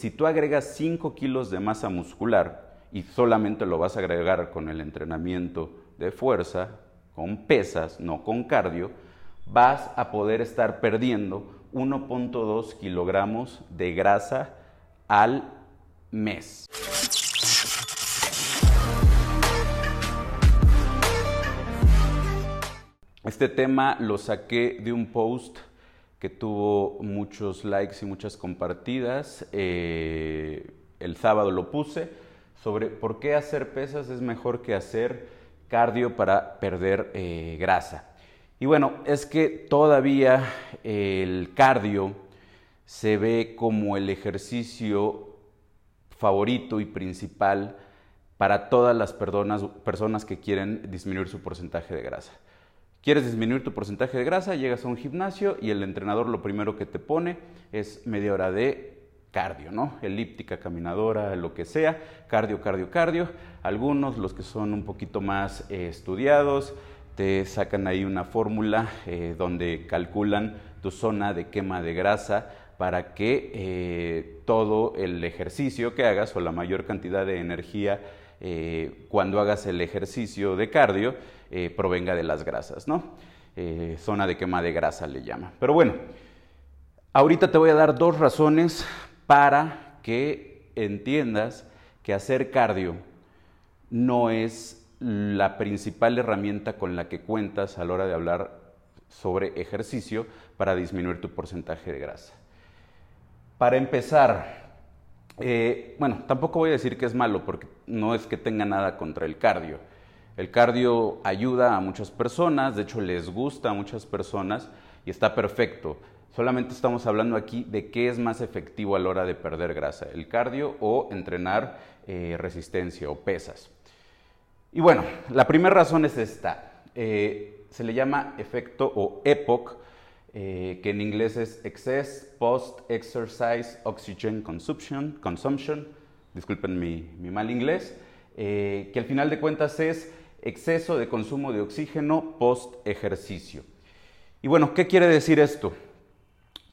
Si tú agregas 5 kilos de masa muscular y solamente lo vas a agregar con el entrenamiento de fuerza, con pesas, no con cardio, vas a poder estar perdiendo 1.2 kilogramos de grasa al mes. Este tema lo saqué de un post que tuvo muchos likes y muchas compartidas. Eh, el sábado lo puse sobre por qué hacer pesas es mejor que hacer cardio para perder eh, grasa. Y bueno, es que todavía el cardio se ve como el ejercicio favorito y principal para todas las personas, personas que quieren disminuir su porcentaje de grasa. Quieres disminuir tu porcentaje de grasa, llegas a un gimnasio y el entrenador lo primero que te pone es media hora de cardio, ¿no? Elíptica, caminadora, lo que sea, cardio, cardio, cardio. Algunos, los que son un poquito más eh, estudiados, te sacan ahí una fórmula eh, donde calculan tu zona de quema de grasa para que eh, todo el ejercicio que hagas o la mayor cantidad de energía cuando hagas el ejercicio de cardio provenga de las grasas, ¿no? zona de quema de grasa le llama. Pero bueno, ahorita te voy a dar dos razones para que entiendas que hacer cardio no es la principal herramienta con la que cuentas a la hora de hablar sobre ejercicio para disminuir tu porcentaje de grasa. Para empezar, eh, bueno, tampoco voy a decir que es malo porque no es que tenga nada contra el cardio. El cardio ayuda a muchas personas, de hecho les gusta a muchas personas y está perfecto. Solamente estamos hablando aquí de qué es más efectivo a la hora de perder grasa, el cardio o entrenar eh, resistencia o pesas. Y bueno, la primera razón es esta. Eh, se le llama efecto o EPOC, eh, que en inglés es Excess Post-Exercise Oxygen Consumption, consumption disculpen mi, mal inglés, que al final de cuentas es exceso de consumo de oxígeno post-ejercicio. Y bueno, ¿qué quiere decir esto?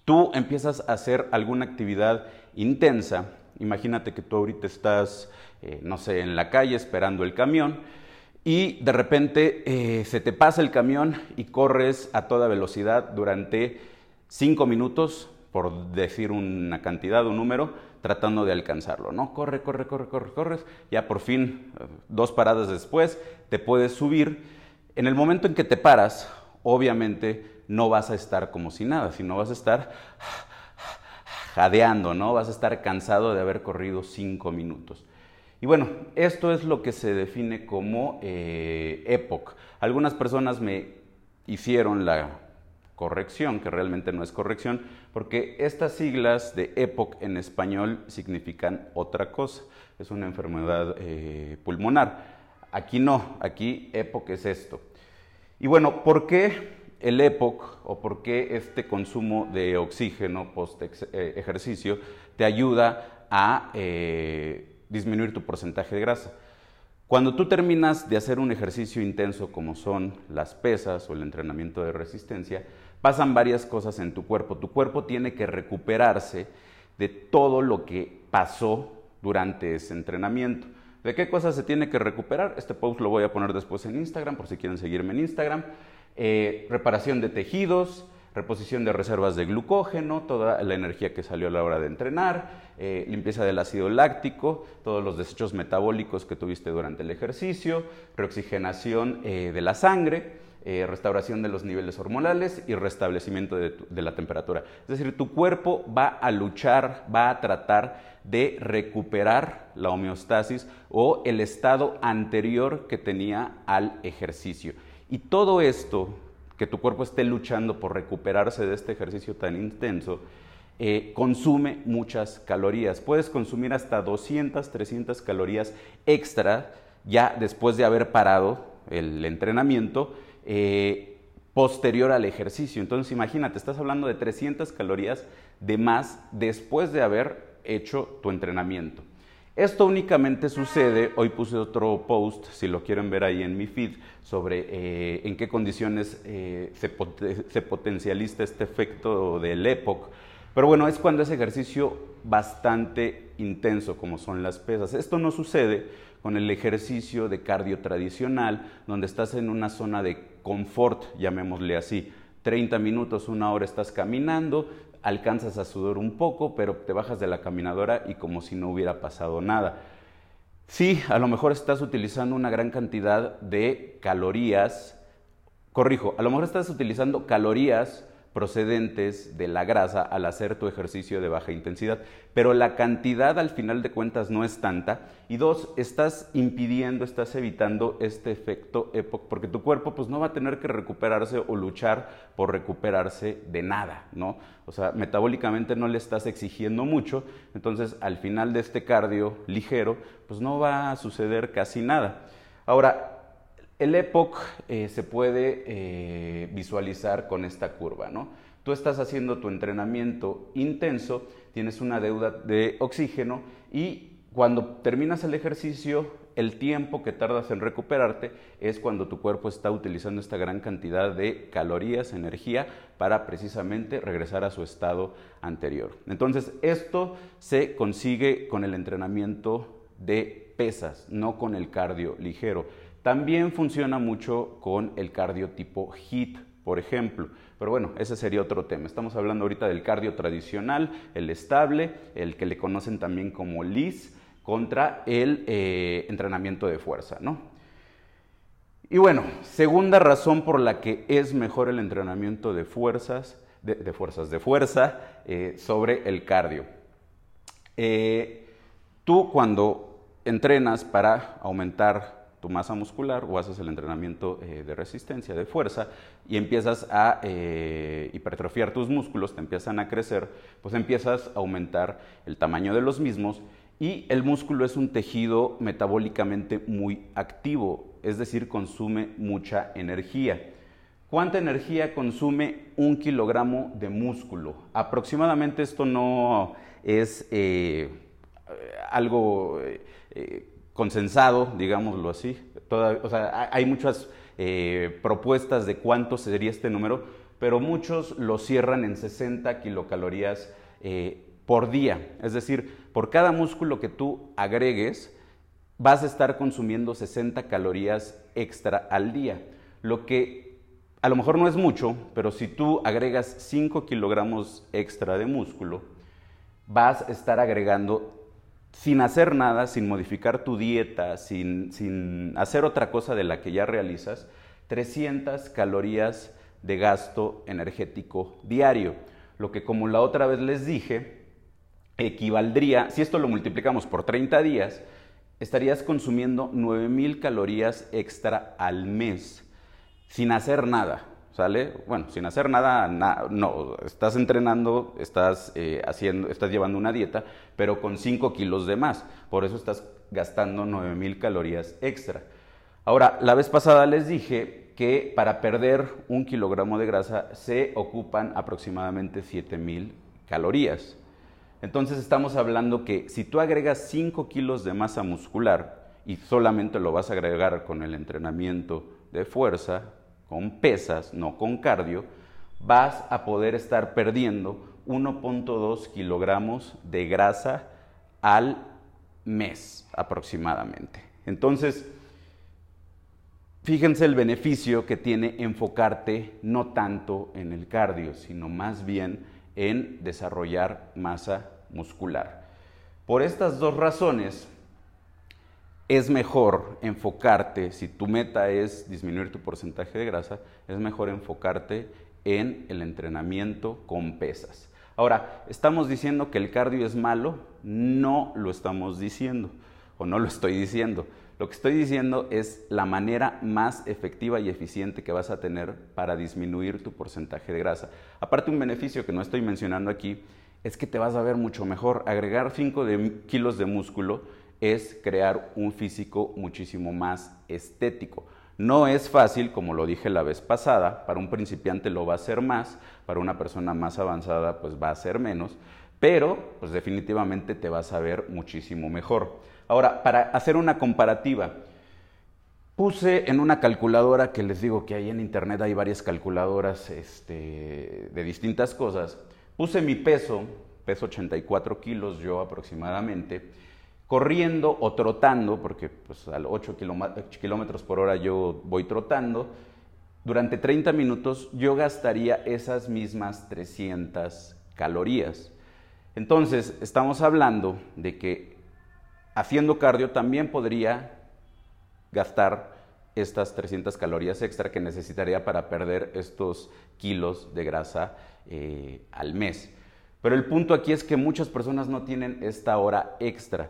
tú empiezas a hacer alguna actividad intensa, imagínate que tú ahorita estás, eh, no sé, en la calle esperando el camión y de repente eh, se te pasa el camión y corres a toda velocidad durante cinco minutos, por decir una cantidad, un número, tratando de alcanzarlo, ¿no? Corre, corre, corre, corre, corres, ya por fin, eh, dos paradas después, te puedes subir. En el momento en que te paras, obviamente no vas a estar como si nada, sino vas a estar jadeando, ¿no? Vas a estar cansado de haber corrido cinco minutos. Y bueno, esto es lo que se define como eh. Algunas personas me hicieron la corrección, que realmente no es corrección, porque estas siglas de EPOC en español significan otra cosa, es una enfermedad eh, pulmonar. Aquí no, aquí EPOC es esto. Y bueno, ¿por qué el EPOC o por qué este consumo de oxígeno post eh, ejercicio te ayuda a eh, disminuir tu porcentaje de grasa. Cuando tú terminas de hacer un ejercicio intenso como son las pesas o el entrenamiento de resistencia, pasan varias cosas en tu cuerpo. Tu cuerpo tiene que recuperarse de todo lo que pasó durante ese entrenamiento. ¿De qué cosas se tiene que recuperar? Este post lo voy a poner después en Instagram por si quieren seguirme en Instagram. Eh, reparación de tejidos, reposición de reservas de glucógeno, toda la energía que salió a la hora de entrenar, eh, limpieza del ácido láctico, todos los desechos metabólicos que tuviste durante el ejercicio, reoxigenación eh, de la sangre, restauración de los niveles hormonales y restablecimiento de, la temperatura. Es decir, tu cuerpo va a luchar, va a tratar de recuperar la homeostasis o el estado anterior que tenía al ejercicio. Y todo esto, que tu cuerpo esté luchando por recuperarse de este ejercicio tan intenso, eh, consume muchas calorías. Puedes consumir hasta 200, 300 calorías extra ya después de haber parado el entrenamiento eh, posterior al ejercicio. Entonces imagínate, estás hablando de 300 calorías de más después de haber hecho tu entrenamiento. Esto únicamente sucede, hoy puse otro post, si lo quieren ver ahí en mi feed, sobre eh, en qué condiciones eh, se, potencializa este efecto del EPOC. Pero bueno, es cuando es ejercicio bastante intenso, como son las pesas. Esto no sucede con el ejercicio de cardio tradicional, donde estás en una zona de confort, llamémosle así. 30 minutos, una hora estás caminando, alcanzas a sudar un poco, pero te bajas de la caminadora y como si no hubiera pasado nada. Sí, a lo mejor estás utilizando una gran cantidad de calorías, corrijo, a lo mejor estás utilizando calorías procedentes de la grasa al hacer tu ejercicio de baja intensidad, pero la cantidad al final de cuentas no es tanta y dos, estás impidiendo, estás evitando este efecto EPOC porque tu cuerpo pues no va a tener que recuperarse o luchar por recuperarse de nada, ¿no? O sea, metabólicamente no le estás exigiendo mucho, entonces al final de este cardio ligero pues no va a suceder casi nada. Ahora, el EPOC eh, se puede eh, visualizar con esta curva, ¿no? Tú estás haciendo tu entrenamiento intenso, tienes una deuda de oxígeno y cuando terminas el ejercicio, el tiempo que tardas en recuperarte es cuando tu cuerpo está utilizando esta gran cantidad de calorías, energía, para precisamente regresar a su estado anterior. Entonces, esto se consigue con el entrenamiento de pesas, no con el cardio ligero. También funciona mucho con el cardio tipo HIT, por ejemplo. Pero bueno, ese sería otro tema. Estamos hablando ahorita del cardio tradicional, el estable, el que le conocen también como LIS, contra el eh, entrenamiento de fuerza, ¿no? Y bueno, segunda razón por la que es mejor el entrenamiento de fuerzas, de, fuerzas, de fuerza eh, sobre el cardio. Eh, tú cuando entrenas para aumentar masa muscular o haces el entrenamiento eh, de resistencia, de fuerza, y empiezas a eh, hipertrofiar tus músculos, te empiezan a crecer, pues empiezas a aumentar el tamaño de los mismos y el músculo es un tejido metabólicamente muy activo, es decir, consume mucha energía. ¿Cuánta energía consume un kilogramo de músculo? Aproximadamente esto no es eh, algo consensado, digámoslo así. o sea, hay muchas eh, propuestas de cuánto sería este número, pero muchos lo cierran en 60 kilocalorías eh, por día. Es decir, por cada músculo que tú agregues, vas a estar consumiendo 60 calorías extra al día. Lo que a lo mejor no es mucho, pero si tú agregas 5 kilogramos extra de músculo, vas a estar agregando sin hacer nada, sin modificar tu dieta, sin, hacer otra cosa de la que ya realizas, 300 calorías de gasto energético diario. Lo que como la otra vez les dije, equivaldría, si esto lo multiplicamos por 30 días, estarías consumiendo 9000 calorías extra al mes sin hacer nada. ¿Sale? Bueno, sin hacer nada, no, estás entrenando, estás, eh, haciendo, estás llevando una dieta, pero con 5 kilos de más. Por eso estás gastando 9000 calorías extra. Ahora, la vez pasada les dije que para perder un kilogramo de grasa se ocupan aproximadamente 7000 calorías. Entonces estamos hablando que si tú agregas 5 kilos de masa muscular y solamente lo vas a agregar con el entrenamiento de fuerza, con pesas, no con cardio, vas a poder estar perdiendo 1.2 kilogramos de grasa al mes aproximadamente. Entonces, fíjense el beneficio que tiene enfocarte no tanto en el cardio, sino más bien en desarrollar masa muscular. Por estas dos razones, es mejor enfocarte, si tu meta es disminuir tu porcentaje de grasa, es mejor enfocarte en el entrenamiento con pesas. Ahora, ¿estamos diciendo que el cardio es malo? No lo estamos diciendo, o no lo estoy diciendo. Lo que estoy diciendo es la manera más efectiva y eficiente que vas a tener para disminuir tu porcentaje de grasa. Aparte, un beneficio que no estoy mencionando aquí es que te vas a ver mucho mejor. Agregar 5 kilos de músculo es crear un físico muchísimo más estético. No es fácil, como lo dije la vez pasada, para un principiante lo va a ser más, para una persona más avanzada pues va a ser menos, pero pues definitivamente te vas a ver muchísimo mejor. Ahora, para hacer una comparativa, puse en una calculadora que les digo que ahí en internet hay varias calculadoras este, de distintas cosas, Puse mi peso, peso 84 kilos yo aproximadamente, corriendo o trotando, porque pues a 8 kilómetros por hora yo voy trotando, durante 30 minutos yo gastaría esas mismas 300 calorías. Entonces, estamos hablando de que haciendo cardio también podría gastar estas 300 calorías extra que necesitaría para perder estos kilos de grasa eh, al mes. Pero el punto aquí es que muchas personas no tienen esta hora extra.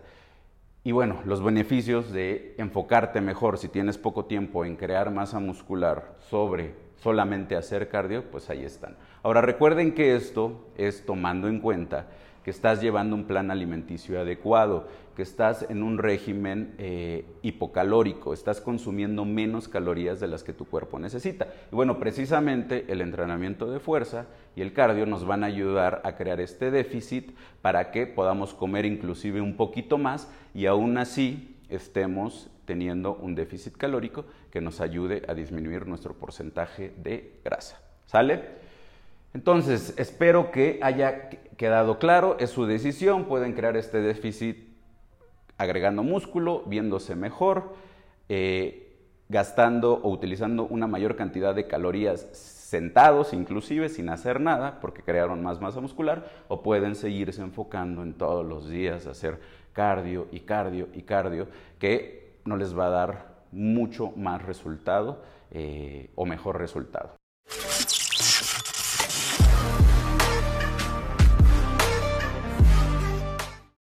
Y bueno, los beneficios de enfocarte mejor si tienes poco tiempo en crear masa muscular sobre solamente hacer cardio, pues ahí están. Ahora recuerden que esto es tomando en cuenta que estás llevando un plan alimenticio adecuado, que estás en un régimen eh, hipocalórico, estás consumiendo menos calorías de las que tu cuerpo necesita. Y bueno, precisamente el entrenamiento de fuerza y el cardio nos van a ayudar a crear este déficit para que podamos comer inclusive un poquito más y aún así estemos teniendo un déficit calórico que nos ayude a disminuir nuestro porcentaje de grasa. ¿Sale? Entonces, espero que haya quedado claro, es su decisión, pueden crear este déficit agregando músculo, viéndose mejor, eh, gastando o utilizando una mayor cantidad de calorías sentados, inclusive sin hacer nada, porque crearon más masa muscular, o pueden seguirse enfocando en todos los días, hacer cardio y cardio y cardio, que no les va a dar mucho más resultado eh, o mejor resultado.